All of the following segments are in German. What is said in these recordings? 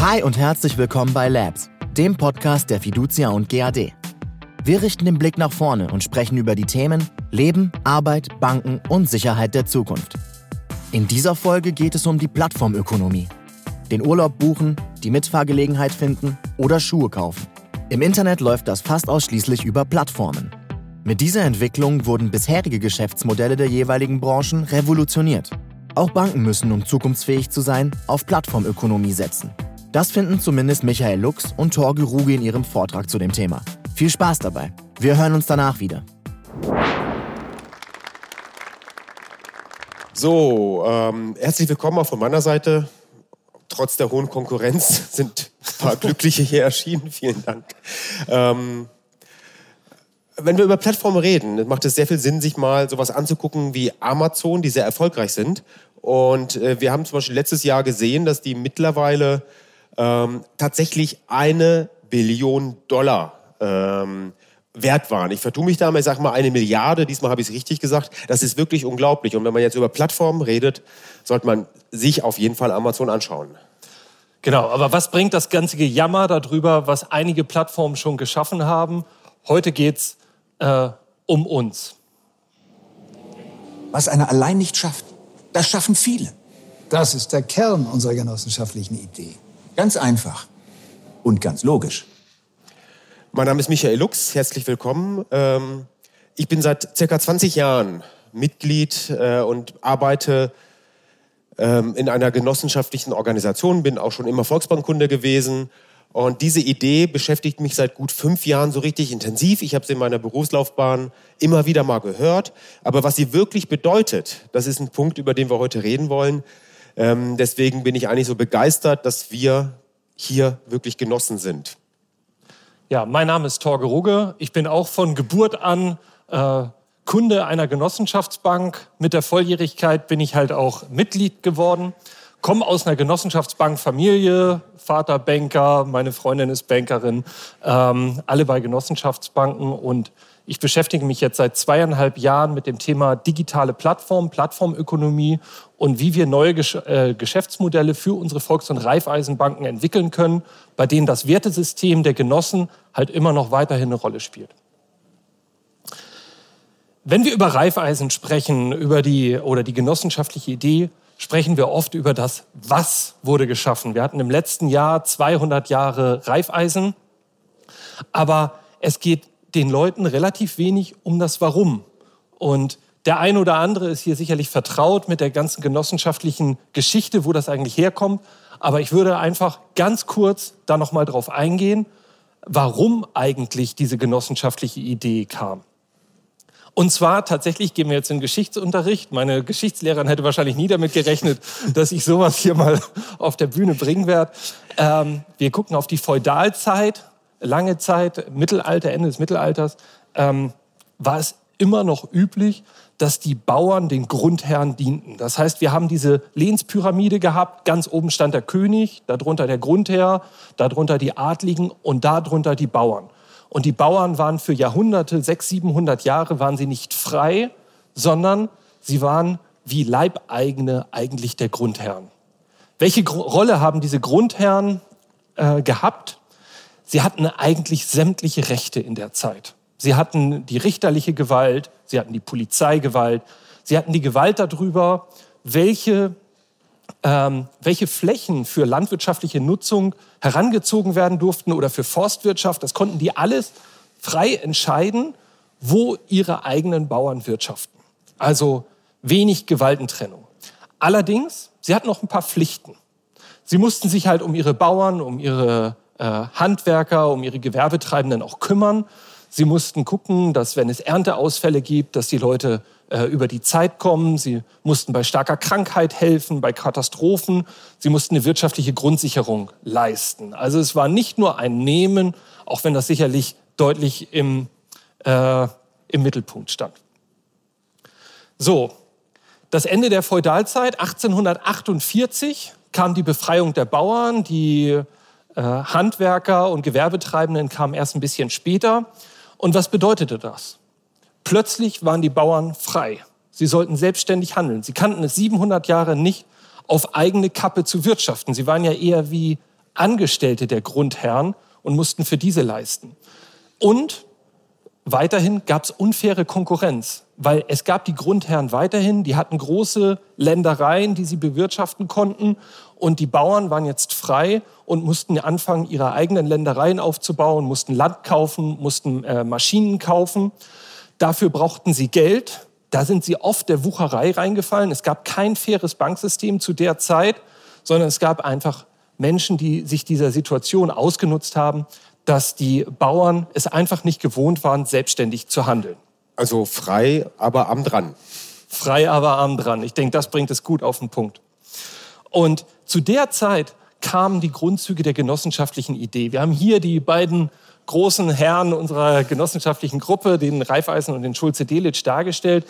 Hi und herzlich willkommen bei Labs, dem Podcast der Fiducia und GAD. Wir richten den Blick nach vorne und sprechen über die Themen Leben, Arbeit, Banken und Sicherheit der Zukunft. In dieser Folge geht es um die Plattformökonomie. Den Urlaub buchen, die Mitfahrgelegenheit finden oder Schuhe kaufen. Im Internet läuft das fast ausschließlich über Plattformen. Mit dieser Entwicklung wurden bisherige Geschäftsmodelle der jeweiligen Branchen revolutioniert. Auch Banken müssen, um zukunftsfähig zu sein, auf Plattformökonomie setzen. Das finden zumindest Michael Lux und Torge Ruge in ihrem Vortrag zu dem Thema. Viel Spaß dabei. Wir hören uns danach wieder. So, ähm, herzlich willkommen auch von meiner Seite. Trotz der hohen Konkurrenz sind ein paar Glückliche hier erschienen. Vielen Dank. Ähm, wenn wir über Plattformen reden, macht es sehr viel Sinn, sich mal sowas anzugucken wie Amazon, die sehr erfolgreich sind. Und äh, wir haben zum Beispiel letztes Jahr gesehen, dass die mittlerweile ähm, tatsächlich eine Billion Dollar ähm, wert waren. Ich vertue mich da, ich sage mal eine Milliarde, diesmal habe ich es richtig gesagt. Das ist wirklich unglaublich. Und wenn man jetzt über Plattformen redet, sollte man sich auf jeden Fall Amazon anschauen. Genau, aber was bringt das ganze Gejammer darüber, was einige Plattformen schon geschaffen haben? Heute geht es äh, um uns. Was einer allein nicht schafft, das schaffen viele. Das ist der Kern unserer genossenschaftlichen Idee. Ganz einfach und ganz logisch. Mein Name ist Michael Lux, herzlich willkommen. Ähm, ich bin seit circa 20 Jahren Mitglied äh, und arbeite ähm, in einer genossenschaftlichen Organisation, bin auch schon immer Volksbankkunde gewesen. Und diese Idee beschäftigt mich seit gut fünf Jahren so richtig intensiv. Ich habe sie in meiner Berufslaufbahn immer wieder mal gehört. Aber was sie wirklich bedeutet, das ist ein Punkt, über den wir heute reden wollen. Ähm, deswegen bin ich eigentlich so begeistert, dass wir hier wirklich Genossen sind. Ja, mein Name ist Torge Rugge. Ich bin auch von Geburt an äh, Kunde einer Genossenschaftsbank. Mit der Volljährigkeit bin ich halt auch Mitglied geworden. Komme aus einer Genossenschaftsbankfamilie, Vater Banker, meine Freundin ist Bankerin, ähm, alle bei Genossenschaftsbanken und ich beschäftige mich jetzt seit zweieinhalb Jahren mit dem Thema digitale Plattform, Plattformökonomie und wie wir neue äh, Geschäftsmodelle für unsere Volks- und Raiffeisenbanken entwickeln können, bei denen das Wertesystem der Genossen halt immer noch weiterhin eine Rolle spielt. Wenn wir über Raiffeisen sprechen, über die oder die genossenschaftliche Idee, sprechen wir oft über das Was wurde geschaffen. Wir hatten im letzten Jahr 200 Jahre Raiffeisen, aber es geht den Leuten relativ wenig um das Warum. Und der eine oder andere ist hier sicherlich vertraut mit der ganzen genossenschaftlichen Geschichte, wo das eigentlich herkommt. Aber ich würde einfach ganz kurz da nochmal drauf eingehen, warum eigentlich diese genossenschaftliche Idee kam. Und zwar tatsächlich gehen wir jetzt in Geschichtsunterricht. Meine Geschichtslehrerin hätte wahrscheinlich nie damit gerechnet, dass ich sowas hier mal auf der Bühne bringen werde. Ähm, wir gucken auf die Feudalzeit lange Zeit, Mittelalter, Ende des Mittelalters, ähm, war es immer noch üblich, dass die Bauern den Grundherren dienten. Das heißt, wir haben diese Lehnspyramide gehabt, ganz oben stand der König, darunter der Grundherr, darunter die Adligen und darunter die Bauern. Und die Bauern waren für Jahrhunderte, 600, 700 Jahre, waren sie nicht frei, sondern sie waren wie Leibeigene eigentlich der Grundherren. Welche Rolle haben diese Grundherren äh, gehabt? Sie hatten eigentlich sämtliche Rechte in der Zeit. Sie hatten die richterliche Gewalt, sie hatten die Polizeigewalt, sie hatten die Gewalt darüber, welche, ähm, welche Flächen für landwirtschaftliche Nutzung herangezogen werden durften oder für Forstwirtschaft. Das konnten die alles frei entscheiden, wo ihre eigenen Bauern wirtschaften. Also wenig Gewaltentrennung. Allerdings, sie hatten noch ein paar Pflichten. Sie mussten sich halt um ihre Bauern, um ihre äh, Handwerker, um ihre Gewerbetreibenden auch kümmern. Sie mussten gucken, dass wenn es Ernteausfälle gibt, dass die Leute äh, über die Zeit kommen. Sie mussten bei starker Krankheit helfen, bei Katastrophen. Sie mussten eine wirtschaftliche Grundsicherung leisten. Also es war nicht nur ein Nehmen, auch wenn das sicherlich deutlich im, äh, im Mittelpunkt stand. So, das Ende der Feudalzeit, 1848, kam die Befreiung der Bauern, die Handwerker und Gewerbetreibenden kamen erst ein bisschen später. Und was bedeutete das? Plötzlich waren die Bauern frei. Sie sollten selbstständig handeln. Sie kannten es 700 Jahre nicht, auf eigene Kappe zu wirtschaften. Sie waren ja eher wie Angestellte der Grundherren und mussten für diese leisten. Und weiterhin gab es unfaire Konkurrenz, weil es gab die Grundherren weiterhin, die hatten große Ländereien, die sie bewirtschaften konnten und die Bauern waren jetzt frei und mussten anfangen, ihre eigenen Ländereien aufzubauen, mussten Land kaufen, mussten äh, Maschinen kaufen. Dafür brauchten sie Geld. Da sind sie oft der Wucherei reingefallen. Es gab kein faires Banksystem zu der Zeit, sondern es gab einfach Menschen, die sich dieser Situation ausgenutzt haben, dass die Bauern es einfach nicht gewohnt waren, selbstständig zu handeln. Also frei, aber am dran. Frei, aber am dran. Ich denke, das bringt es gut auf den Punkt. Und zu der Zeit kamen die Grundzüge der genossenschaftlichen Idee. Wir haben hier die beiden großen Herren unserer genossenschaftlichen Gruppe, den Raiffeisen und den Schulze-Delitzsch, dargestellt.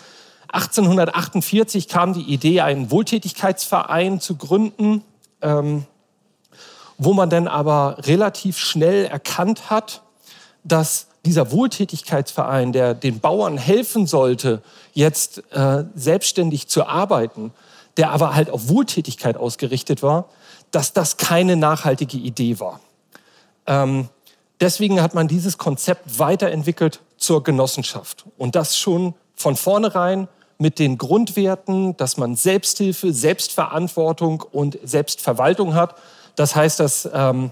1848 kam die Idee, einen Wohltätigkeitsverein zu gründen. Ähm, wo man dann aber relativ schnell erkannt hat, dass dieser Wohltätigkeitsverein, der den Bauern helfen sollte, jetzt äh, selbstständig zu arbeiten, der aber halt auf Wohltätigkeit ausgerichtet war, dass das keine nachhaltige Idee war. Ähm, deswegen hat man dieses Konzept weiterentwickelt zur Genossenschaft. Und das schon von vornherein mit den Grundwerten, dass man Selbsthilfe, Selbstverantwortung und Selbstverwaltung hat das heißt, dass, ähm,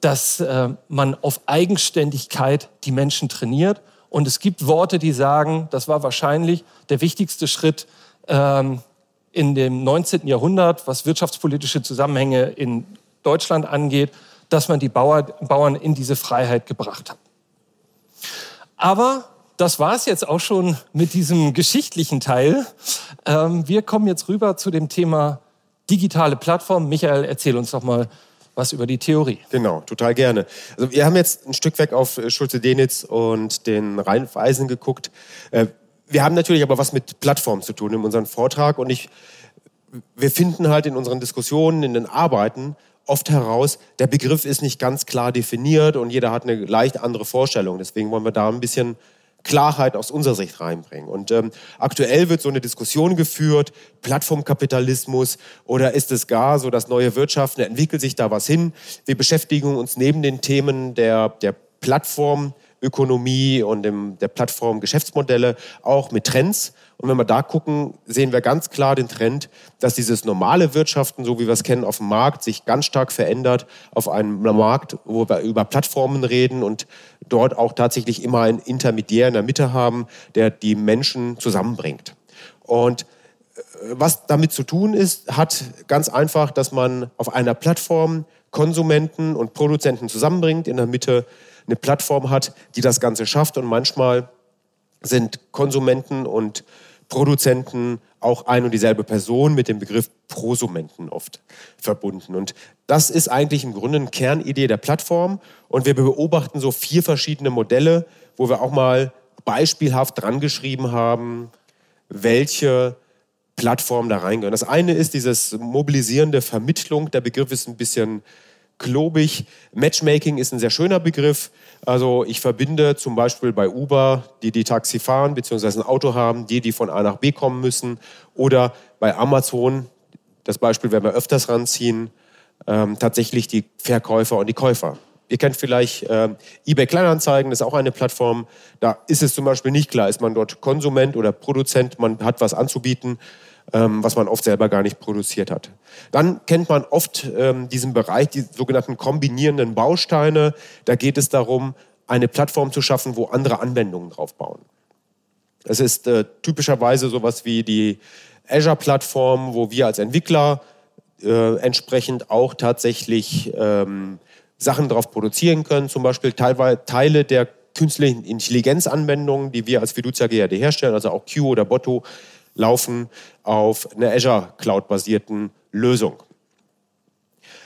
dass äh, man auf Eigenständigkeit die Menschen trainiert. Und es gibt Worte, die sagen, das war wahrscheinlich der wichtigste Schritt ähm, in dem 19. Jahrhundert, was wirtschaftspolitische Zusammenhänge in Deutschland angeht, dass man die Bauer, Bauern in diese Freiheit gebracht hat. Aber das war es jetzt auch schon mit diesem geschichtlichen Teil. Ähm, wir kommen jetzt rüber zu dem Thema digitale Plattform. Michael, erzähl uns doch mal was über die Theorie. Genau, total gerne. Also wir haben jetzt ein Stück weg auf äh, Schulze-Denitz und den Rheinweisen geguckt. Wir haben natürlich aber was mit Plattformen zu tun in unserem Vortrag und ich, wir finden halt in unseren Diskussionen, in den Arbeiten oft heraus, der Begriff ist nicht ganz klar definiert und jeder hat eine leicht andere Vorstellung. Deswegen wollen wir da ein bisschen Klarheit aus unserer Sicht reinbringen. Und ähm, aktuell wird so eine Diskussion geführt, Plattformkapitalismus oder ist es gar so das neue Wirtschaften, entwickelt sich da was hin? Wir beschäftigen uns neben den Themen der, der Plattformökonomie und dem, der Plattformgeschäftsmodelle auch mit Trends und wenn wir da gucken, sehen wir ganz klar den Trend, dass dieses normale Wirtschaften, so wie wir es kennen auf dem Markt, sich ganz stark verändert auf einem Markt, wo wir über Plattformen reden und dort auch tatsächlich immer einen Intermediär in der Mitte haben, der die Menschen zusammenbringt. Und äh, was damit zu tun ist, hat ganz einfach, dass man auf einer Plattform Konsumenten und Produzenten zusammenbringt, in der Mitte eine Plattform hat, die das Ganze schafft und manchmal sind Konsumenten und Produzenten auch ein und dieselbe Person mit dem Begriff Prosumenten oft verbunden. Und das ist eigentlich im Grunde eine Kernidee der Plattform. Und wir beobachten so vier verschiedene Modelle, wo wir auch mal beispielhaft dran geschrieben haben, welche Plattformen da reingehören. Das eine ist dieses mobilisierende Vermittlung. Der Begriff ist ein bisschen klobig. Matchmaking ist ein sehr schöner Begriff. Also ich verbinde zum Beispiel bei Uber, die die Taxi fahren bzw. ein Auto haben, die, die von A nach B kommen müssen. Oder bei Amazon, das Beispiel werden wir öfters ranziehen, ähm, tatsächlich die Verkäufer und die Käufer. Ihr kennt vielleicht äh, eBay Kleinanzeigen, das ist auch eine Plattform. Da ist es zum Beispiel nicht klar, ist man dort Konsument oder Produzent, man hat was anzubieten ähm, was man oft selber gar nicht produziert hat. Dann kennt man oft ähm, diesen Bereich, die sogenannten kombinierenden Bausteine. Da geht es darum, eine Plattform zu schaffen, wo andere Anwendungen drauf bauen. Es ist äh, typischerweise sowas wie die Azure-Plattform, wo wir als Entwickler äh, entsprechend auch tatsächlich ähm, Sachen darauf produzieren können, zum Beispiel Teile der künstlichen Intelligenzanwendungen, die wir als Fiducia GRD herstellen, also auch Q oder Botto, laufen auf einer Azure Cloud-basierten Lösung.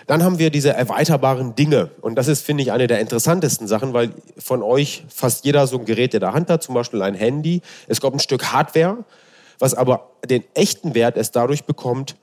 Dann haben wir diese erweiterbaren Dinge. Und das ist, finde ich, eine der interessantesten Sachen, weil von euch fast jeder so ein Gerät in der Hand hat, zum Beispiel ein Handy. Es kommt ein Stück Hardware, was aber den echten Wert erst dadurch bekommt,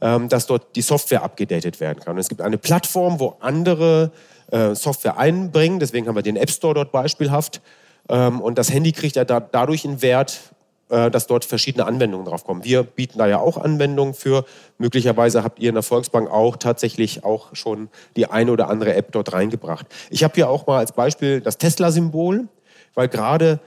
ähm, dass dort die Software abgedatet werden kann. Und es gibt eine Plattform, wo andere äh, Software einbringen. Deswegen haben wir den App Store dort beispielhaft. Ähm, und das Handy kriegt ja dadurch einen Wert, dass dort verschiedene Anwendungen drauf kommen. Wir bieten da ja auch Anwendungen für. Möglicherweise habt ihr in der Volksbank auch tatsächlich auch schon die eine oder andere App dort reingebracht. Ich habe hier auch mal als Beispiel das Tesla-Symbol, weil gerade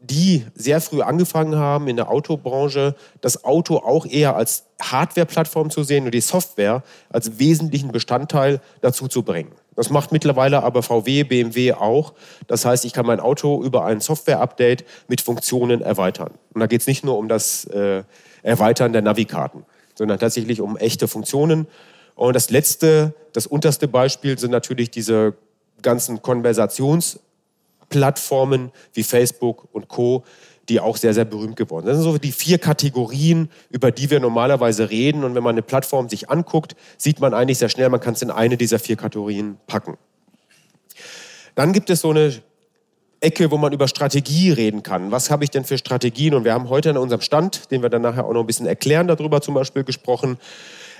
die sehr früh angefangen haben in der Autobranche, das Auto auch eher als Hardware-Plattform zu sehen und die Software als wesentlichen Bestandteil dazu zu bringen. Das macht mittlerweile aber VW, BMW auch. Das heißt, ich kann mein Auto über ein Software-Update mit Funktionen erweitern. Und da geht es nicht nur um das äh, Erweitern der Navikarten, sondern tatsächlich um echte Funktionen. Und das letzte, das unterste Beispiel sind natürlich diese ganzen Konversations- Plattformen wie Facebook und Co., die auch sehr, sehr berühmt geworden sind. Das sind so die vier Kategorien, über die wir normalerweise reden. Und wenn man eine Plattform sich anguckt, sieht man eigentlich sehr schnell, man kann es in eine dieser vier Kategorien packen. Dann gibt es so eine Ecke, wo man über Strategie reden kann. Was habe ich denn für Strategien? Und wir haben heute an unserem Stand, den wir dann nachher auch noch ein bisschen erklären, darüber zum Beispiel gesprochen,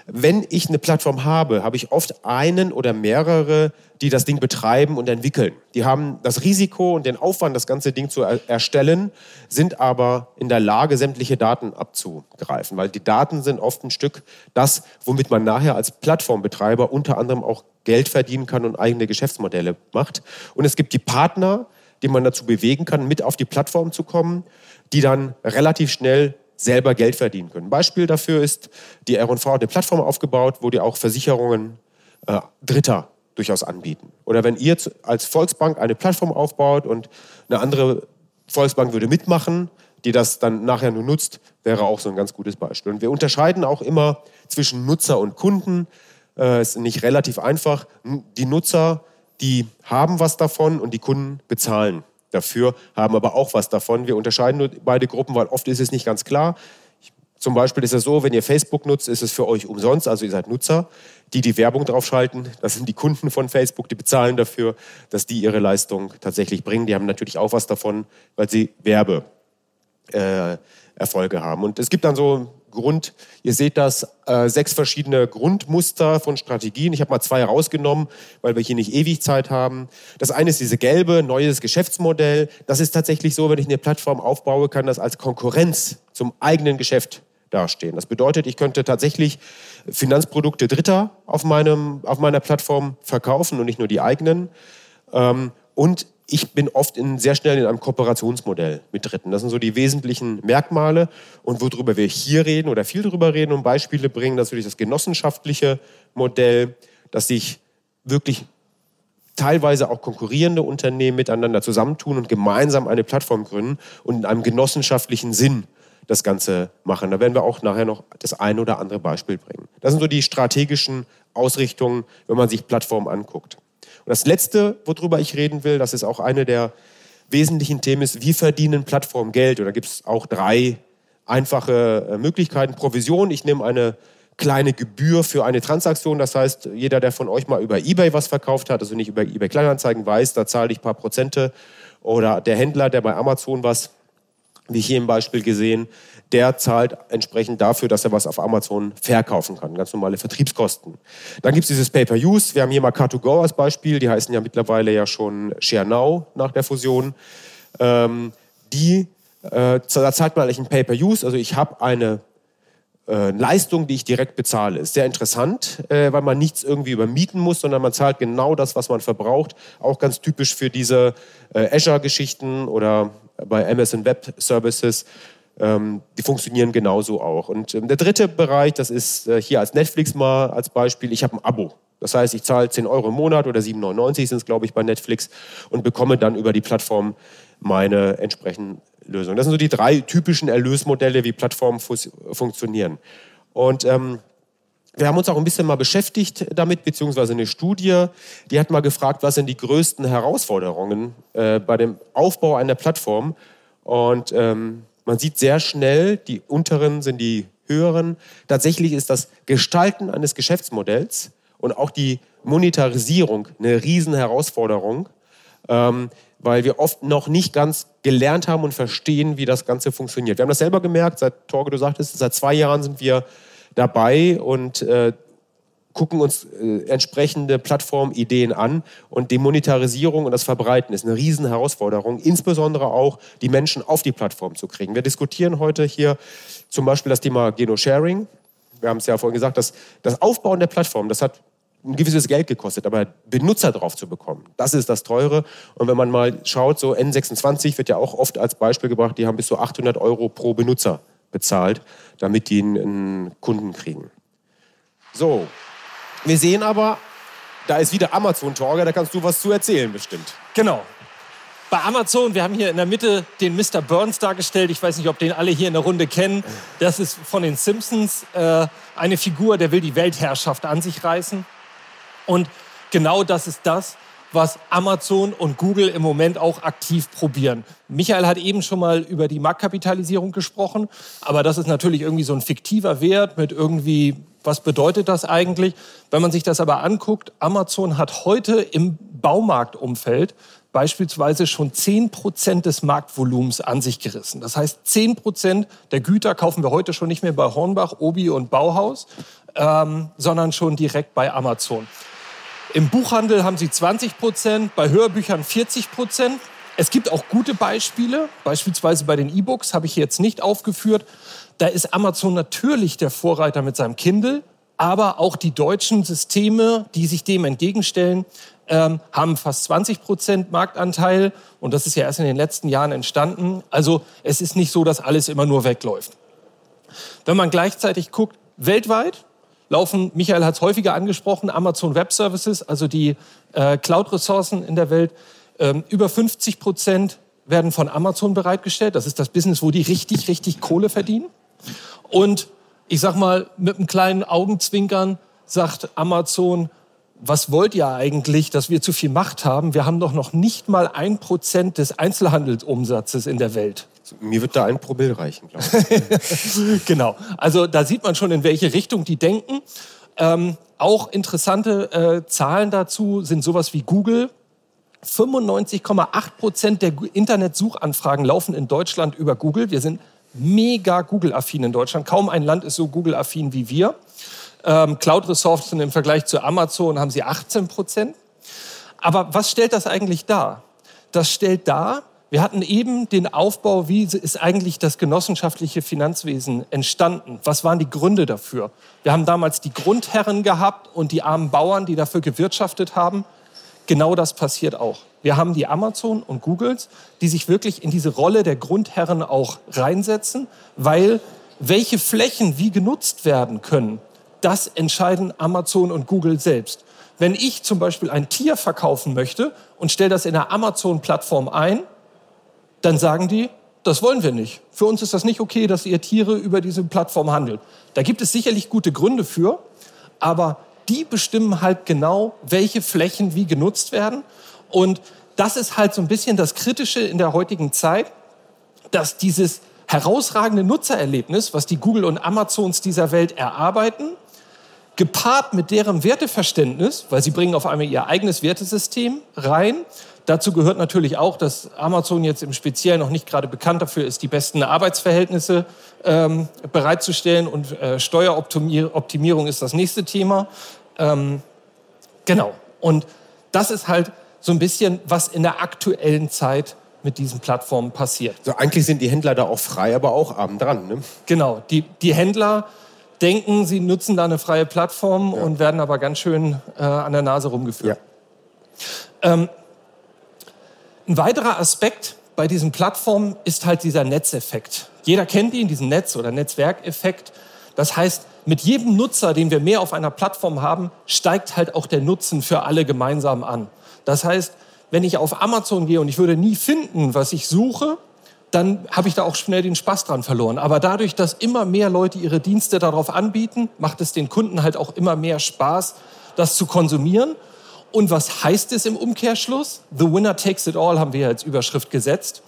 wenn ich eine Plattform habe, habe ich oft einen oder mehrere, die das Ding betreiben und entwickeln. Die haben das Risiko und den Aufwand, das ganze Ding zu erstellen, sind aber in der Lage, sämtliche Daten abzugreifen, weil die Daten sind oft ein Stück das, womit man nachher als Plattformbetreiber unter anderem auch Geld verdienen kann und eigene Geschäftsmodelle macht. Und es gibt die Partner, die man dazu bewegen kann, mit auf die Plattform zu kommen, die dann relativ schnell selber Geld verdienen können. Ein Beispiel dafür ist, die R&V hat eine Plattform aufgebaut, wo die auch Versicherungen äh, Dritter durchaus anbieten. Oder wenn ihr als Volksbank eine Plattform aufbaut und eine andere Volksbank würde mitmachen, die das dann nachher nur nutzt, wäre auch so ein ganz gutes Beispiel. Und wir unterscheiden auch immer zwischen Nutzer und Kunden. Äh, ist nicht relativ einfach. Die Nutzer, die haben was davon und die Kunden bezahlen dafür, haben aber auch was davon. Wir unterscheiden nur beide Gruppen, weil oft ist es nicht ganz klar. Zum Beispiel ist es so, wenn ihr Facebook nutzt, ist es für euch umsonst, also ihr seid Nutzer. Die, die Werbung draufschalten, das sind die Kunden von Facebook, die bezahlen dafür, dass die ihre Leistung tatsächlich bringen. Die haben natürlich auch was davon, weil sie Werbeerfolge äh, haben. Und es gibt dann so Grund, ihr seht das, äh, sechs verschiedene Grundmuster von Strategien. Ich habe mal zwei rausgenommen, weil wir hier nicht ewig Zeit haben. Das eine ist diese gelbe, neues Geschäftsmodell. Das ist tatsächlich so, wenn ich eine Plattform aufbaue, kann das als Konkurrenz zum eigenen Geschäft dastehen. Das bedeutet, ich könnte tatsächlich Finanzprodukte Dritter auf, meinem, auf meiner Plattform verkaufen und nicht nur die eigenen. Ähm, und ich bin oft in, sehr schnell in einem Kooperationsmodell mit Dritten. Das sind so die wesentlichen Merkmale. Und worüber wir hier reden oder viel darüber reden und Beispiele bringen, natürlich das genossenschaftliche Modell, dass sich wirklich teilweise auch konkurrierende Unternehmen miteinander zusammentun und gemeinsam eine Plattform gründen und in einem genossenschaftlichen Sinn das Ganze machen. Da werden wir auch nachher noch das ein oder andere Beispiel bringen. Das sind so die strategischen Ausrichtungen, wenn man sich Plattformen anguckt. Und das Letzte, worüber ich reden will, das ist auch eine der wesentlichen Themen, ist, wie verdienen Plattformen Geld? Und da gibt es auch drei einfache äh, Möglichkeiten. Provision, ich nehme eine kleine Gebühr für eine Transaktion. Das heißt, jeder, der von euch mal über eBay was verkauft hat, also nicht über eBay Kleinanzeigen weiß, da zahle ich ein paar Prozente. Oder der Händler, der bei Amazon was, wie hier im Beispiel gesehen, der zahlt entsprechend dafür, dass er was auf Amazon verkaufen kann. Ganz normale Vertriebskosten. Dann gibt es dieses Pay-Per-Use. Wir haben hier mal Car2Go als Beispiel. Die heißen ja mittlerweile ja schon ShareNow nach der Fusion. Ähm, die, äh, da zahlt man eigentlich ein Pay-Per-Use. Also ich habe eine äh, Leistung, die ich direkt bezahle. Ist sehr interessant, äh, weil man nichts irgendwie übermieten muss, sondern man zahlt genau das, was man verbraucht. Auch ganz typisch für diese äh, Azure-Geschichten oder bei Amazon Web Services ähm, die funktionieren genauso auch. Und ähm, der dritte Bereich, das ist äh, hier als Netflix mal als Beispiel, ich habe ein Abo. Das heißt, ich zahle 10 Euro im Monat oder 7,99 sind es, glaube ich, bei Netflix und bekomme dann über die Plattform meine entsprechenden Lösungen. Das sind so die drei typischen Erlösmodelle, wie Plattformen funktionieren. Und ähm, wir haben uns auch ein bisschen mal beschäftigt damit, beziehungsweise eine Studie, die hat mal gefragt, was sind die größten Herausforderungen äh, bei dem Aufbau einer Plattform. Und ähm, man sieht sehr schnell, die unteren sind die höheren. Tatsächlich ist das Gestalten eines Geschäftsmodells und auch die Monetarisierung eine Riesenherausforderung, ähm, weil wir oft noch nicht ganz gelernt haben und verstehen, wie das Ganze funktioniert. Wir haben das selber gemerkt, seit Torge, du sagtest, seit zwei Jahren sind wir dabei und äh, gucken uns äh, entsprechende Plattformideen an und die Monetarisierung und das Verbreiten ist eine riesen Herausforderung, insbesondere auch die Menschen auf die Plattform zu kriegen. Wir diskutieren heute hier zum Beispiel das Thema Geno-Sharing. Wir haben es ja vorhin gesagt, dass das Aufbauen der Plattform, das hat ein gewisses Geld gekostet, aber Benutzer drauf zu bekommen, das ist das Teure. Und wenn man mal schaut, so N26 wird ja auch oft als Beispiel gebracht, die haben bis zu 800 Euro pro Benutzer bezahlt, damit die einen Kunden kriegen. So, wir sehen aber, da ist wieder Amazon Torge, da kannst du was zu erzählen bestimmt. Genau. Bei Amazon, wir haben hier in der Mitte den Mr. Burns dargestellt. Ich weiß nicht, ob den alle hier in der Runde kennen. Das ist von den Simpsons äh, eine Figur, der will die Weltherrschaft an sich reißen. Und genau das ist das, was Amazon und Google im Moment auch aktiv probieren. Michael hat eben schon mal über die Marktkapitalisierung gesprochen, aber das ist natürlich irgendwie so ein fiktiver Wert mit irgendwie, was bedeutet das eigentlich? Wenn man sich das aber anguckt, Amazon hat heute im Baumarktumfeld beispielsweise schon 10 Prozent des Marktvolumens an sich gerissen. Das heißt, 10 Prozent der Güter kaufen wir heute schon nicht mehr bei Hornbach, Obi und Bauhaus, ähm, sondern schon direkt bei Amazon. Im Buchhandel haben sie 20 Prozent, bei Hörbüchern 40 Prozent. Es gibt auch gute Beispiele, beispielsweise bei den E-Books habe ich jetzt nicht aufgeführt. Da ist Amazon natürlich der Vorreiter mit seinem Kindle, aber auch die deutschen Systeme, die sich dem entgegenstellen, ähm, haben fast 20 Prozent Marktanteil und das ist ja erst in den letzten Jahren entstanden. Also es ist nicht so, dass alles immer nur wegläuft. Wenn man gleichzeitig guckt, weltweit laufen, Michael hat es häufiger angesprochen, Amazon Web Services, also die äh, Cloud-Ressourcen in der Welt. Ähm, über 50 Prozent werden von Amazon bereitgestellt. Das ist das Business, wo die richtig, richtig Kohle verdienen. Und ich sag mal, mit einem kleinen Augenzwinkern sagt Amazon, was wollt ihr eigentlich, dass wir zu viel Macht haben? Wir haben doch noch nicht mal ein Prozent des Einzelhandelsumsatzes in der Welt. Mir wird da ein Probill reichen, glaube ich. genau. Also da sieht man schon, in welche Richtung die denken. Ähm, auch interessante äh, Zahlen dazu sind sowas wie Google. 95,8 Prozent der Internetsuchanfragen laufen in Deutschland über Google. Wir sind mega Google-affin in Deutschland. Kaum ein Land ist so Google-affin wie wir. Ähm, Cloud-Ressourcen im Vergleich zu Amazon haben sie 18 Prozent. Aber was stellt das eigentlich dar? Das stellt dar, wir hatten eben den Aufbau, wie ist eigentlich das genossenschaftliche Finanzwesen entstanden? Was waren die Gründe dafür? Wir haben damals die Grundherren gehabt und die armen Bauern, die dafür gewirtschaftet haben. Genau das passiert auch. Wir haben die Amazon und Googles, die sich wirklich in diese Rolle der Grundherren auch reinsetzen, weil welche Flächen wie genutzt werden können, das entscheiden Amazon und Google selbst. Wenn ich zum Beispiel ein Tier verkaufen möchte und stelle das in der Amazon-Plattform ein, dann sagen die, das wollen wir nicht. Für uns ist das nicht okay, dass ihr Tiere über diese Plattform handelt. Da gibt es sicherlich gute Gründe für, aber die bestimmen halt genau, welche Flächen wie genutzt werden. Und das ist halt so ein bisschen das Kritische in der heutigen Zeit, dass dieses herausragende Nutzererlebnis, was die Google und Amazons dieser Welt erarbeiten, gepaart mit deren Werteverständnis, weil sie bringen auf einmal ihr eigenes Wertesystem rein. Dazu gehört natürlich auch, dass Amazon jetzt im Speziellen noch nicht gerade bekannt dafür ist, die besten Arbeitsverhältnisse ähm, bereitzustellen und äh, Steueroptimierung ist das nächste Thema. Ähm, genau. Und das ist halt so ein bisschen, was in der aktuellen Zeit mit diesen Plattformen passiert. So, eigentlich sind die Händler da auch frei, aber auch abend dran. Ne? Genau. Die, die Händler denken, sie nutzen da eine freie Plattform ja. und werden aber ganz schön äh, an der Nase rumgeführt. Ja. Ähm, ein weiterer Aspekt bei diesen Plattformen ist halt dieser Netzeffekt. Jeder kennt ihn, diesen Netz- oder Netzwerkeffekt. Das heißt, mit jedem Nutzer, den wir mehr auf einer Plattform haben, steigt halt auch der Nutzen für alle gemeinsam an. Das heißt, wenn ich auf Amazon gehe und ich würde nie finden, was ich suche, dann habe ich da auch schnell den Spaß dran verloren. Aber dadurch, dass immer mehr Leute ihre Dienste darauf anbieten, macht es den Kunden halt auch immer mehr Spaß, das zu konsumieren. Und was heißt es im Umkehrschluss? The winner takes it all haben wir als Überschrift gesetzt.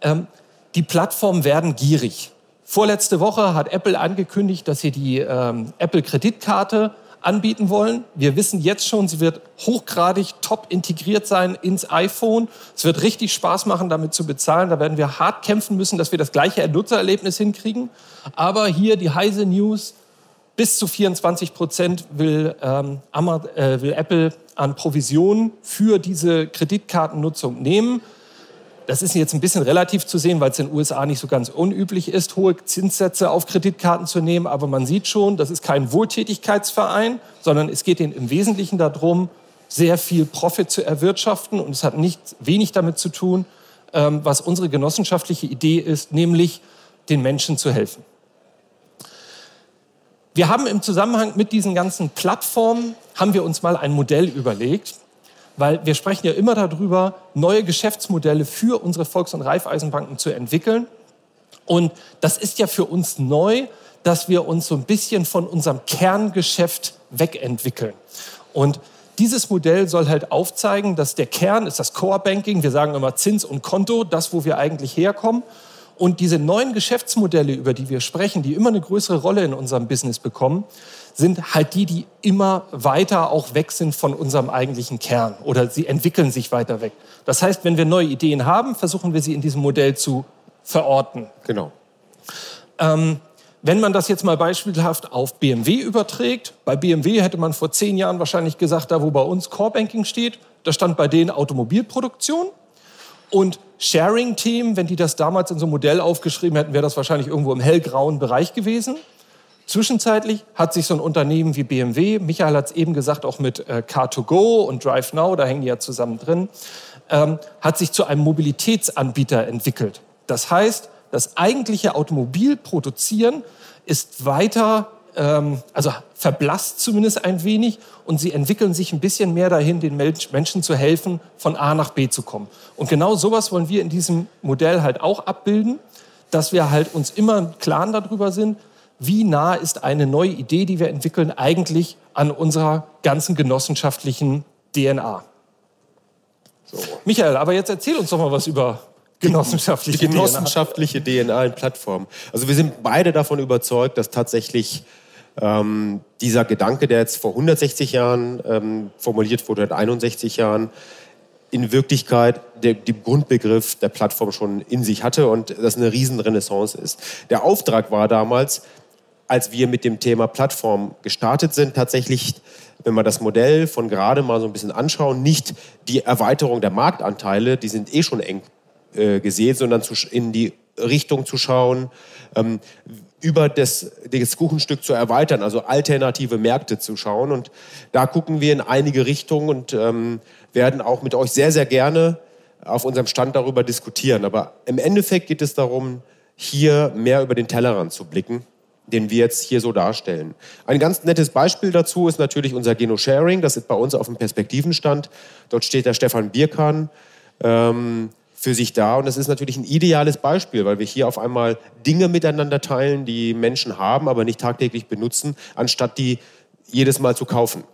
Ähm, die Plattformen werden gierig. Vorletzte Woche hat Apple angekündigt, dass sie die ähm, Apple-Kreditkarte anbieten wollen. Wir wissen jetzt schon, sie wird hochgradig top integriert sein ins iPhone. Es wird richtig Spaß machen, damit zu bezahlen. Da werden wir hart kämpfen müssen, dass wir das gleiche Nutzererlebnis hinkriegen. Aber hier die heiße News. Bis zu 24 Prozent will, ähm, äh, will Apple an Provisionen für diese Kreditkartennutzung nehmen. Das ist jetzt ein bisschen relativ zu sehen, weil es in den USA nicht so ganz unüblich ist, hohe Zinssätze auf Kreditkarten zu nehmen. Aber man sieht schon, das ist kein Wohltätigkeitsverein, sondern es geht ihnen im Wesentlichen darum, sehr viel Profit zu erwirtschaften. Und es hat nicht wenig damit zu tun, ähm, was unsere genossenschaftliche Idee ist, nämlich den Menschen zu helfen. Wir haben im Zusammenhang mit diesen ganzen Plattformen, haben wir uns mal ein Modell überlegt, weil wir sprechen ja immer darüber, neue Geschäftsmodelle für unsere Volks- und Raiffeisenbanken zu entwickeln. Und das ist ja für uns neu, dass wir uns so ein bisschen von unserem Kerngeschäft wegentwickeln. Und dieses Modell soll halt aufzeigen, dass der Kern ist das Core Banking. Wir sagen immer Zins und Konto, das, wo wir eigentlich herkommen. Und diese neuen Geschäftsmodelle, über die wir sprechen, die immer eine größere Rolle in unserem Business bekommen, sind halt die, die immer weiter auch weg sind von unserem eigentlichen Kern oder sie entwickeln sich weiter weg. Das heißt, wenn wir neue Ideen haben, versuchen wir sie in diesem Modell zu verorten. Genau. Ähm, wenn man das jetzt mal beispielhaft auf BMW überträgt, bei BMW hätte man vor zehn Jahren wahrscheinlich gesagt, da wo bei uns Core Banking steht, da stand bei denen Automobilproduktion. Und Sharing-Team, wenn die das damals in so einem Modell aufgeschrieben hätten, wäre das wahrscheinlich irgendwo im hellgrauen Bereich gewesen. Zwischenzeitlich hat sich so ein Unternehmen wie BMW, Michael hat es eben gesagt, auch mit äh, Car2Go und DriveNow, da hängen die ja zusammen drin, ähm, hat sich zu einem Mobilitätsanbieter entwickelt. Das heißt, das eigentliche Automobilproduzieren ist weiter, ähm, also verblasst zumindest ein wenig und sie entwickeln sich ein bisschen mehr dahin, den Menschen zu helfen, von A nach B zu kommen. Und genau sowas wollen wir in diesem Modell halt auch abbilden, dass wir halt uns immer im Klaren darüber sind, wie nah ist eine neue Idee, die wir entwickeln, eigentlich an unserer ganzen genossenschaftlichen DNA. So. Michael, aber jetzt erzähl uns doch mal was über genossenschaftliche, die genossenschaftliche DNA. DNA in Plattformen. Also wir sind beide davon überzeugt, dass tatsächlich ähm, dieser Gedanke, der jetzt vor 160 Jahren ähm, formuliert wurde, 161 Jahren, in Wirklichkeit der, den Grundbegriff der Plattform schon in sich hatte und das eine Riesenrenaissance ist. Der Auftrag war damals, als wir mit dem Thema Plattform gestartet sind, tatsächlich, wenn wir das Modell von gerade mal so ein bisschen anschauen, nicht die Erweiterung der Marktanteile, die sind eh schon eng äh, gesät, sondern zu, in die Richtung zu schauen, ähm, über das, das Kuchenstück zu erweitern, also alternative Märkte zu schauen. Und da gucken wir in einige Richtungen und ähm, werden auch mit euch sehr, sehr gerne auf unserem Stand darüber diskutieren. Aber im Endeffekt geht es darum, hier mehr über den Tellerrand zu blicken den wir jetzt hier so darstellen. Ein ganz nettes Beispiel dazu ist natürlich unser Geno-Sharing. Das ist bei uns auf dem Perspektivenstand. Dort steht der Stefan Bierkan ähm, für sich da. Und das ist natürlich ein ideales Beispiel, weil wir hier auf einmal Dinge miteinander teilen, die Menschen haben, aber nicht tagtäglich benutzen, anstatt die jedes Mal zu kaufen.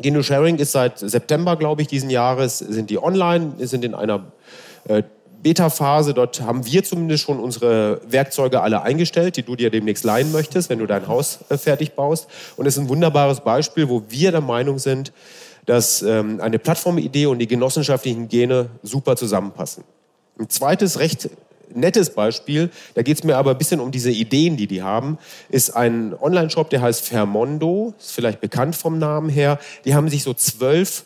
Geno-Sharing ist seit September, glaube ich, diesen Jahres, sind die online, sind in einer äh, Beta-Phase. Dort haben wir zumindest schon unsere Werkzeuge alle eingestellt, die du dir demnächst leihen möchtest, wenn du dein Haus äh, fertig baust. Und es ist ein wunderbares Beispiel, wo wir der Meinung sind, dass ähm, eine Plattformidee und die genossenschaftlichen Gene super zusammenpassen. Ein zweites recht nettes Beispiel, da geht es mir aber ein bisschen um diese Ideen, die die haben, ist ein Online-Shop, der heißt Fermondo, ist vielleicht bekannt vom Namen her. Die haben sich so zwölf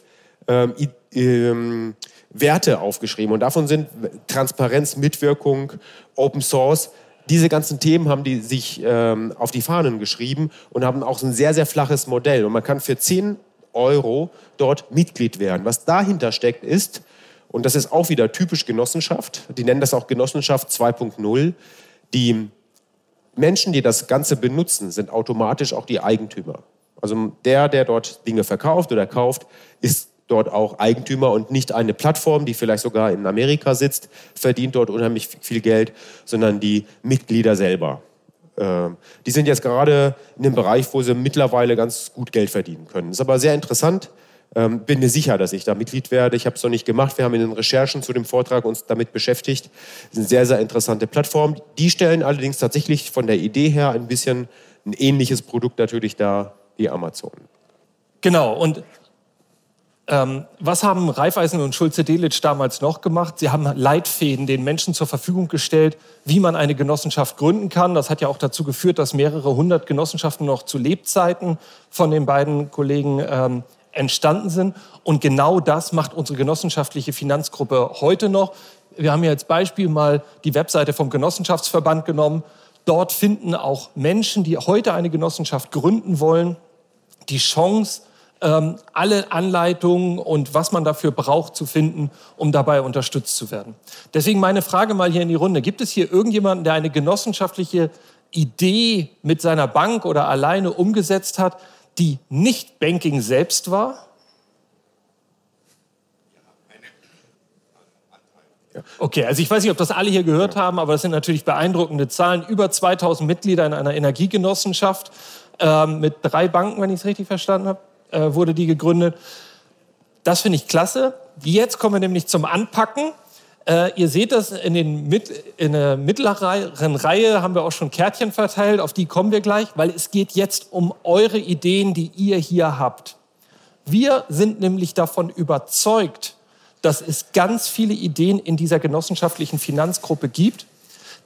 ähm, ähm, Werte aufgeschrieben. Und davon sind Transparenz, Mitwirkung, Open Source. Diese ganzen Themen haben die sich ähm, auf die Fahnen geschrieben und haben auch ein sehr, sehr flaches Modell. Und man kann für 10 Euro dort Mitglied werden. Was dahinter steckt, ist, und das ist auch wieder typisch Genossenschaft, die nennen das auch Genossenschaft 2.0, die Menschen, die das Ganze benutzen, sind automatisch auch die Eigentümer. Also der, der dort Dinge verkauft oder kauft, ist dort auch Eigentümer und nicht eine Plattform, die vielleicht sogar in Amerika sitzt, verdient dort unheimlich viel Geld, sondern die Mitglieder selber. Ähm, die sind jetzt gerade in dem Bereich, wo sie mittlerweile ganz gut Geld verdienen können. Das ist aber sehr interessant. Ähm, bin mir sicher, dass ich da Mitglied werde. Ich habe es noch nicht gemacht. Wir haben in den Recherchen zu dem Vortrag uns damit beschäftigt. Das ist eine sehr, sehr interessante Plattform. Die stellen allerdings tatsächlich von der Idee her ein bisschen ein ähnliches Produkt natürlich da wie Amazon. Genau. Und Ähm, was haben Raiffeisen und Schulze-Delitzsch damals noch gemacht? Sie haben Leitfäden den Menschen zur Verfügung gestellt, wie man eine Genossenschaft gründen kann. Das hat ja auch dazu geführt, dass mehrere hundert Genossenschaften noch zu Lebzeiten von den beiden Kollegen ähm, entstanden sind. Und genau das macht unsere genossenschaftliche Finanzgruppe heute noch. Wir haben hier als Beispiel mal die Webseite vom Genossenschaftsverband genommen. Dort finden auch Menschen, die heute eine Genossenschaft gründen wollen, die Chance, ähm, alle Anleitungen und was man dafür braucht zu finden, um dabei unterstützt zu werden. Deswegen meine Frage mal hier in die Runde. Gibt es hier irgendjemanden, der eine genossenschaftliche Idee mit seiner Bank oder alleine umgesetzt hat, die nicht Banking selbst war? Okay, also ich weiß nicht, ob das alle hier gehört haben, aber das sind natürlich beeindruckende Zahlen. Über 2000 Mitglieder in einer Energiegenossenschaft ähm, mit drei Banken, wenn ich es richtig verstanden habe äh, wurde die gegründet. Das finde ich klasse. Jetzt kommen wir nämlich zum Anpacken. Äh, ihr seht das in, den Mit in der mittleren Reihe haben wir auch schon Kärtchen verteilt, auf die kommen wir gleich, weil es geht jetzt um eure Ideen, die ihr hier habt. Wir sind nämlich davon überzeugt, dass es ganz viele Ideen in dieser genossenschaftlichen Finanzgruppe gibt,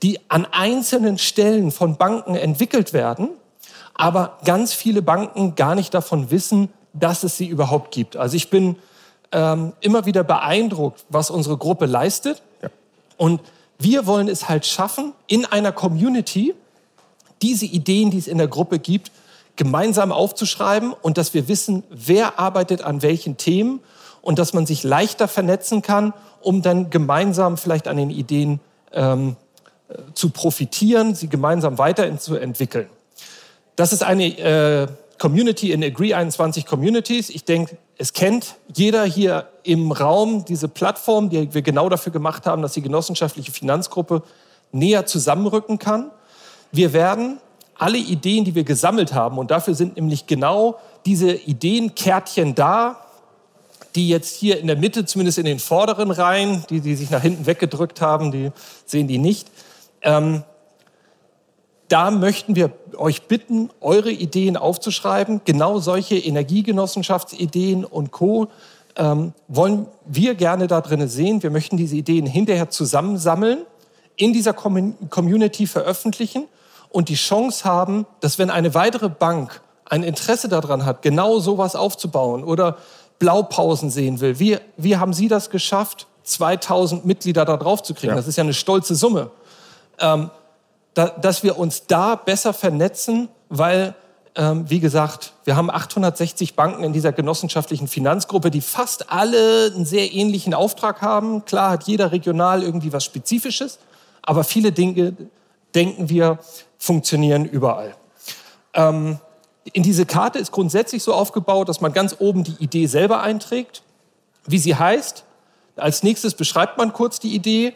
die an einzelnen Stellen von Banken entwickelt werden aber ganz viele Banken gar nicht davon wissen, dass es sie überhaupt gibt. Also ich bin ähm, immer wieder beeindruckt, was unsere Gruppe leistet. Ja. Und wir wollen es halt schaffen, in einer Community diese Ideen, die es in der Gruppe gibt, gemeinsam aufzuschreiben und dass wir wissen, wer arbeitet an welchen Themen und dass man sich leichter vernetzen kann, um dann gemeinsam vielleicht an den Ideen ähm, äh, zu profitieren, sie gemeinsam weiterzuentwickeln. Das ist eine äh, Community in Agree 21 Communities. Ich denke, es kennt jeder hier im Raum diese Plattform, die wir genau dafür gemacht haben, dass die genossenschaftliche Finanzgruppe näher zusammenrücken kann. Wir werden alle Ideen, die wir gesammelt haben, und dafür sind nämlich genau diese Ideenkärtchen da, die jetzt hier in der Mitte, zumindest in den vorderen Reihen, die, die sich nach hinten weggedrückt haben, die sehen die nicht. Ähm, da möchten wir euch bitten, eure Ideen aufzuschreiben. Genau solche Energiegenossenschaftsideen und Co. Ähm, wollen wir gerne da drin sehen. Wir möchten diese Ideen hinterher zusammensammeln, in dieser Community veröffentlichen und die Chance haben, dass wenn eine weitere Bank ein Interesse daran hat, genau sowas aufzubauen oder Blaupausen sehen will, wie, wie haben Sie das geschafft, 2000 Mitglieder da drauf zu kriegen? Ja. Das ist ja eine stolze Summe. Ähm, da, dass wir uns da besser vernetzen, weil, ähm, wie gesagt, wir haben 860 Banken in dieser genossenschaftlichen Finanzgruppe, die fast alle einen sehr ähnlichen Auftrag haben. Klar hat jeder regional irgendwie was Spezifisches, aber viele Dinge, denken wir, funktionieren überall. Ähm, in diese Karte ist grundsätzlich so aufgebaut, dass man ganz oben die Idee selber einträgt, wie sie heißt. Als nächstes beschreibt man kurz die Idee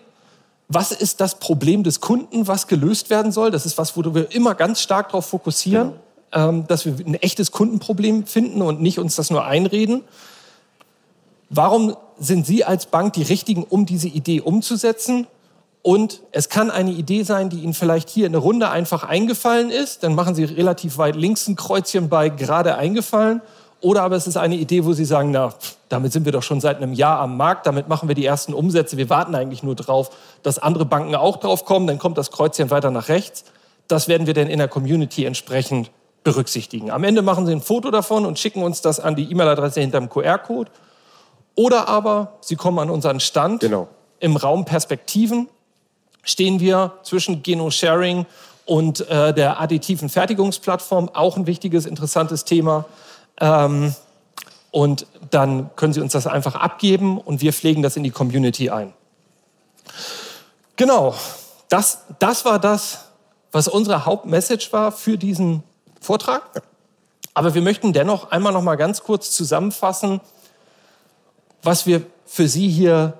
was ist das Problem des Kunden, was gelöst werden soll. Das ist was, wo wir immer ganz stark darauf fokussieren, genau. ähm, dass wir ein echtes Kundenproblem finden und nicht uns das nur einreden. Warum sind Sie als Bank die Richtigen, um diese Idee umzusetzen? Und es kann eine Idee sein, die Ihnen vielleicht hier in der Runde einfach eingefallen ist. Dann machen Sie relativ weit links ein Kreuzchen bei gerade eingefallen. Oder aber es ist eine Idee, wo Sie sagen, na, damit sind wir doch schon seit einem Jahr am Markt, damit machen wir die ersten Umsätze. Wir warten eigentlich nur drauf, dass andere Banken auch drauf kommen. Dann kommt das Kreuzchen weiter nach rechts. Das werden wir dann in der Community entsprechend berücksichtigen. Am Ende machen Sie ein Foto davon und schicken uns das an die E-Mail-Adresse hinterm QR-Code. Oder aber Sie kommen an unseren Stand. Genau. Im Raum Perspektiven stehen wir zwischen Geno Sharing und äh, der additiven Fertigungsplattform. Auch ein wichtiges, interessantes Thema. Ähm, und dann können Sie uns das einfach abgeben und wir pflegen das in die Community ein. Genau, das, das war das, was unsere Hauptmessage war für diesen Vortrag. Aber wir möchten dennoch einmal noch mal ganz kurz zusammenfassen, was wir für Sie hier,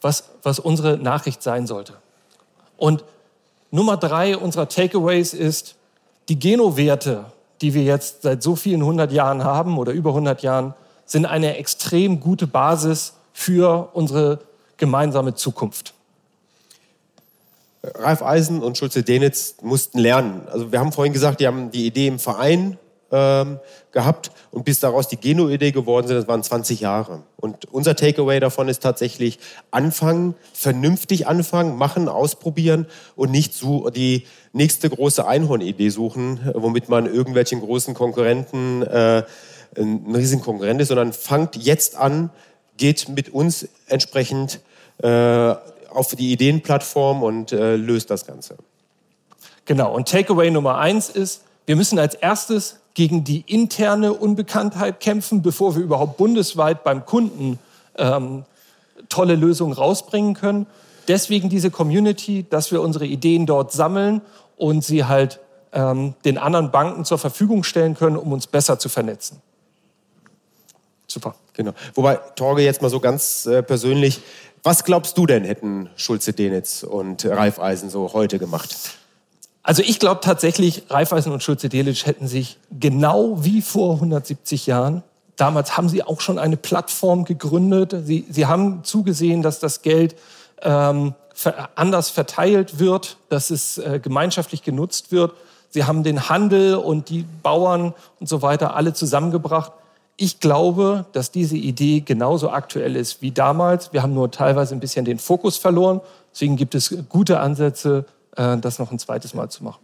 was, was unsere Nachricht sein sollte. Und Nummer drei unserer Takeaways ist, die Genowerte die wir jetzt seit so vielen hundert Jahren haben oder über hundert Jahren, sind eine extrem gute Basis für unsere gemeinsame Zukunft. Ralf Eisen und Schulze Denitz mussten lernen. Also wir haben vorhin gesagt, die haben die Idee im Verein ähm, gehabt und bis daraus die Geno-Idee geworden sind, das waren 20 Jahre. Und unser Takeaway davon ist tatsächlich anfangen, vernünftig anfangen, machen, ausprobieren und nicht so die nächste große Einhorn-Idee suchen, womit man irgendwelchen großen Konkurrenten äh, ein riesigen Konkurrent ist, sondern fangt jetzt an, geht mit uns entsprechend äh, auf die Ideenplattform und äh, löst das Ganze. Genau, und Takeaway Nummer eins ist, wir müssen als erstes gegen die interne Unbekanntheit kämpfen, bevor wir überhaupt bundesweit beim Kunden ähm, tolle Lösungen rausbringen können. Deswegen diese Community, dass wir unsere Ideen dort sammeln und sie halt ähm, den anderen Banken zur Verfügung stellen können, um uns besser zu vernetzen. Super. Genau. Wobei, Torge, jetzt mal so ganz äh, persönlich, was glaubst du denn, hätten Schulze Denitz und Raiffeisen so heute gemacht? Also ich glaube tatsächlich, Raiffeisen und Schulze Delitzsch hätten sich genau wie vor 170 Jahren, damals haben sie auch schon eine Plattform gegründet. Sie, sie haben zugesehen, dass das Geld ähm, anders verteilt wird, dass es äh, gemeinschaftlich genutzt wird. Sie haben den Handel und die Bauern und so weiter alle zusammengebracht. Ich glaube, dass diese Idee genauso aktuell ist wie damals. Wir haben nur teilweise ein bisschen den Fokus verloren. Deswegen gibt es gute Ansätze, äh, das noch ein zweites Mal zu machen.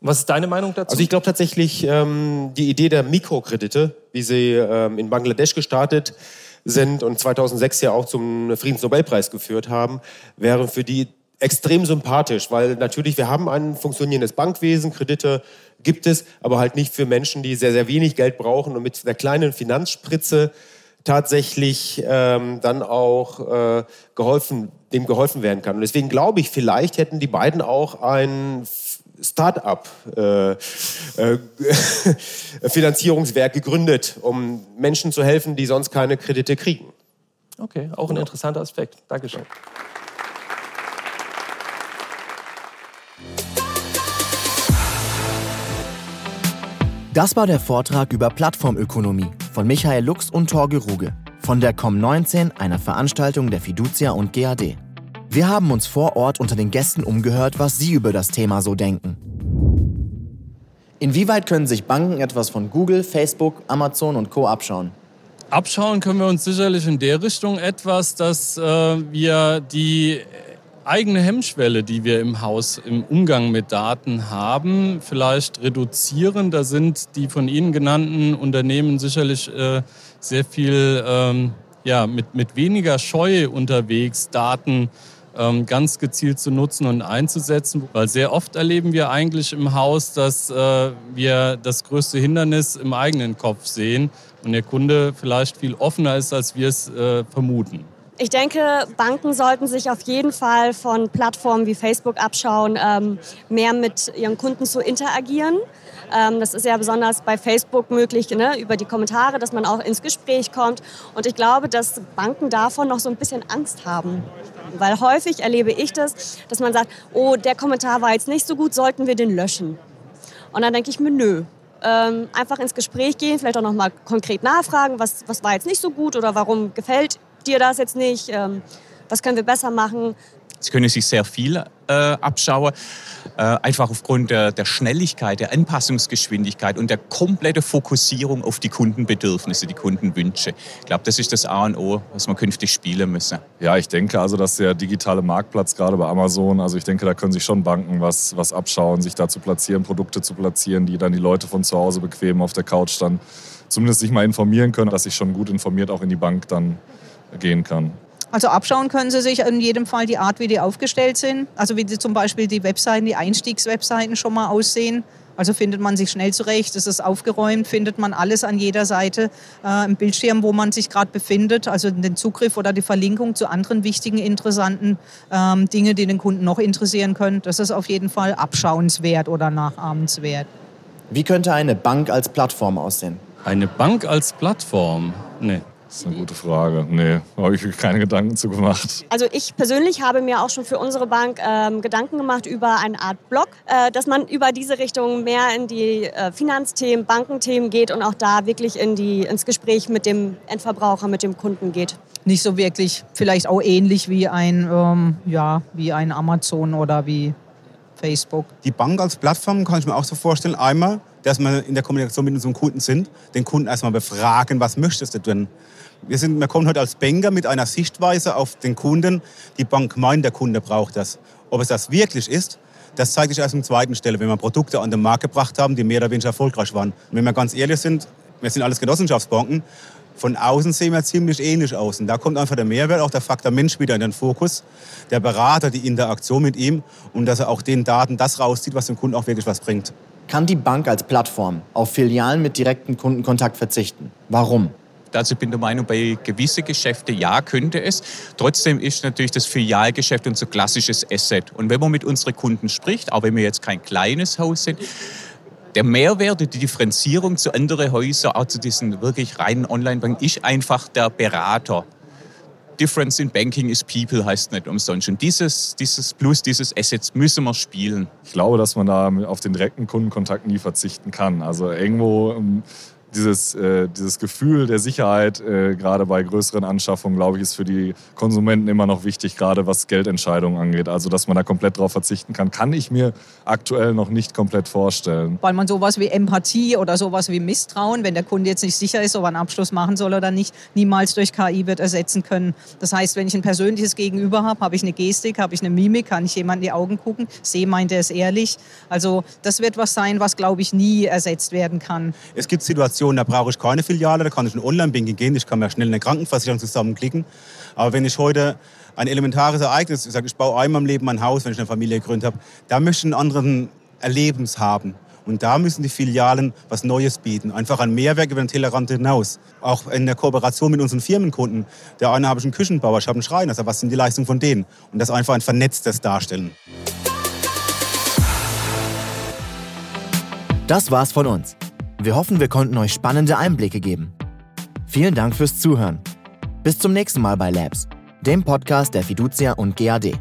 Was ist deine Meinung dazu? Also ich glaube tatsächlich, ähm, die Idee der Mikrokredite, wie sie ähm, in Bangladesch gestartet sind und 2006 ja auch zum Friedensnobelpreis geführt haben, wäre für die extrem sympathisch, weil natürlich wir haben ein funktionierendes Bankwesen, Kredite gibt es, aber halt nicht für Menschen, die sehr, sehr wenig Geld brauchen und mit einer kleinen Finanzspritze tatsächlich ähm, dann auch äh, geholfen, dem geholfen werden kann. Und deswegen glaube ich, vielleicht hätten die beiden auch ein Start-up äh, äh, Finanzierungswerk gegründet, um Menschen zu helfen, die sonst keine Kredite kriegen. Okay, auch ein interessanter Aspekt. Dankeschön. Das war der Vortrag über Plattformökonomie von Michael Lux und Torge Ruge von der COM19, einer Veranstaltung der Fiducia und GAD. Wir haben uns vor Ort unter den Gästen umgehört, was sie über das Thema so denken. Inwieweit können sich Banken etwas von Google, Facebook, Amazon und Co. abschauen? Abschauen können wir uns sicherlich in der Richtung etwas, dass äh, wir die eigene Hemmschwelle, die wir im Haus im Umgang mit Daten haben, vielleicht reduzieren. Da sind die von Ihnen genannten Unternehmen sicherlich äh, sehr viel ähm, ja, mit, mit weniger Scheu unterwegs, Daten ähm, ganz gezielt zu nutzen und einzusetzen. Weil sehr oft erleben wir eigentlich im Haus, dass äh, wir das größte Hindernis im eigenen Kopf sehen und der Kunde vielleicht viel offener ist, als wir es äh, vermuten. Ich denke, Banken sollten sich auf jeden Fall von Plattformen wie Facebook abschauen, ähm, mehr mit ihren Kunden zu interagieren. Ähm, das ist ja besonders bei Facebook möglich, ne, über die Kommentare, dass man auch ins Gespräch kommt. Und ich glaube, dass Banken davon noch so ein bisschen Angst haben. Weil häufig erlebe ich das, dass man sagt, oh, der Kommentar war jetzt nicht so gut, sollten wir den löschen? Und dann denke ich mir, nö, ähm, einfach ins Gespräch gehen, vielleicht auch noch mal konkret nachfragen, was, was war jetzt nicht so gut oder warum gefällt dir das jetzt nicht? Ähm, was können wir besser machen? Sie können sich sehr viel äh, abschauen, äh, einfach aufgrund der, der, Schnelligkeit, der Anpassungsgeschwindigkeit und der komplette Fokussierung auf die Kundenbedürfnisse, die Kundenwünsche. Ich glaube, das ist das A und O, was wir künftig spielen müssen. Ja, ich denke also, dass der digitale Marktplatz gerade bei Amazon, also ich denke, da können sich schon Banken was, was abschauen, sich da zu platzieren, Produkte zu platzieren, die dann die Leute von zu Hause bequem auf der Couch dann zumindest sich mal informieren können, dass ich schon gut informiert auch in die Bank dann gehen kann. Also abschauen können Sie sich in jedem Fall die Art, wie die aufgestellt sind. Also wie die zum Beispiel die Webseiten, die Einstiegswebseiten schon mal aussehen. Also findet man sich schnell zurecht, ist es aufgeräumt, findet man alles an jeder Seite äh, im Bildschirm, wo man sich gerade befindet, also den Zugriff oder die Verlinkung zu anderen wichtigen, interessanten ähm, Dinge, die den Kunden noch interessieren können. Das ist auf jeden Fall abschauenswert oder nachahmenswert. Wie könnte eine Bank als Plattform aussehen? Eine Bank als Plattform? Nee. Das ist eine gute Frage. Nee, habe ich keine Gedanken zu gemacht. Also ich persönlich habe mir auch schon für unsere Bank ähm, Gedanken gemacht über eine Art Blog, äh, dass man über diese Richtung mehr in die äh, Finanzthemen, Bankenthemen geht und auch da wirklich in die, ins Gespräch mit dem Endverbraucher, mit dem Kunden geht. Nicht so wirklich, vielleicht auch ähnlich wie ein, ähm, ja, wie ein Amazon oder wie Facebook. Die Bank als Plattform kann ich mir auch so vorstellen. Einmal dass wir in der Kommunikation mit unserem Kunden sind, den Kunden erstmal befragen, was möchtest du denn? Wir, sind, wir kommen heute als Banker mit einer Sichtweise auf den Kunden. Die Bank meint, der Kunde braucht das. Ob es das wirklich ist, das zeigt sich erst an zweiten Stelle, wenn wir Produkte an den Markt gebracht haben, die mehr oder weniger erfolgreich waren. Und wenn wir ganz ehrlich sind, wir sind alles Genossenschaftsbanken, von außen sehen wir ziemlich ähnlich aus. Und da kommt einfach der Mehrwert, auch der Faktor Mensch wieder in den Fokus. Der Berater, die Interaktion mit ihm und dass er auch den Daten das rauszieht, was dem Kunden auch wirklich was bringt. Kann die Bank als Plattform auf Filialen mit direktem Kundenkontakt verzichten? Warum? Also ich bin der Meinung, bei gewissen Geschäften ja, könnte es. Trotzdem ist natürlich das Filialgeschäft unser klassisches Asset. Und wenn man mit unseren Kunden spricht, auch wenn wir jetzt kein kleines Haus sind, der Mehrwert, die Differenzierung zu anderen Häusern, auch zu diesen wirklich reinen Online-Banken, ist einfach der Berater. Difference in Banking is People heißt nicht umsonst. Und dieses, dieses Plus, dieses Assets müssen wir spielen. Ich glaube, dass man da auf den direkten Kundenkontakt nie verzichten kann. Also irgendwo ähm, dieses, äh, dieses Gefühl der Sicherheit, äh, gerade bei größeren Anschaffungen, glaube ich, ist für die Konsumenten immer noch wichtig, gerade was Geldentscheidungen angeht. Also, dass man da komplett drauf verzichten kann, kann ich mir aktuell noch nicht komplett vorstellen. Weil man sowas wie Empathie oder sowas wie Misstrauen, wenn der Kunde jetzt nicht sicher ist, ob er einen Abschluss machen soll oder nicht, niemals durch KI wird ersetzen können. Das heißt, wenn ich ein persönliches Gegenüber habe, habe ich eine Gestik, habe ich eine Mimik, kann ich jemand in die Augen gucken, sehe, meint er es ehrlich. Also, das wird was sein, was, glaube ich, nie ersetzt werden kann. Es gibt Situationen, Situationen, da brauche ich keine Filiale, da kann ich in Online-Banking gehen, ich kann mir schnell eine Krankenversicherung zusammenklicken. Aber wenn ich heute ein elementares Ereignis, ich sage, ich baue einmal im Leben mein Haus, wenn ich eine Familie gegründet habe, da möchte ich einen anderen Erlebens haben. Und da müssen die Filialen was Neues bieten. Einfach ein Mehrwert über den Tellerrand hinaus. Auch in der Kooperation mit unseren Firmenkunden. Der eine habe ich einen Küchenbauer, ich habe einen Schreiner. Also was sind die Leistungen von denen? Und das einfach ein vernetztes Darstellen. Das war's von uns. Wir hoffen, wir konnten euch spannende Einblicke geben. Vielen Dank fürs Zuhören. Bis zum nächsten Mal bei Labs, dem Podcast der Fiducia und GAD.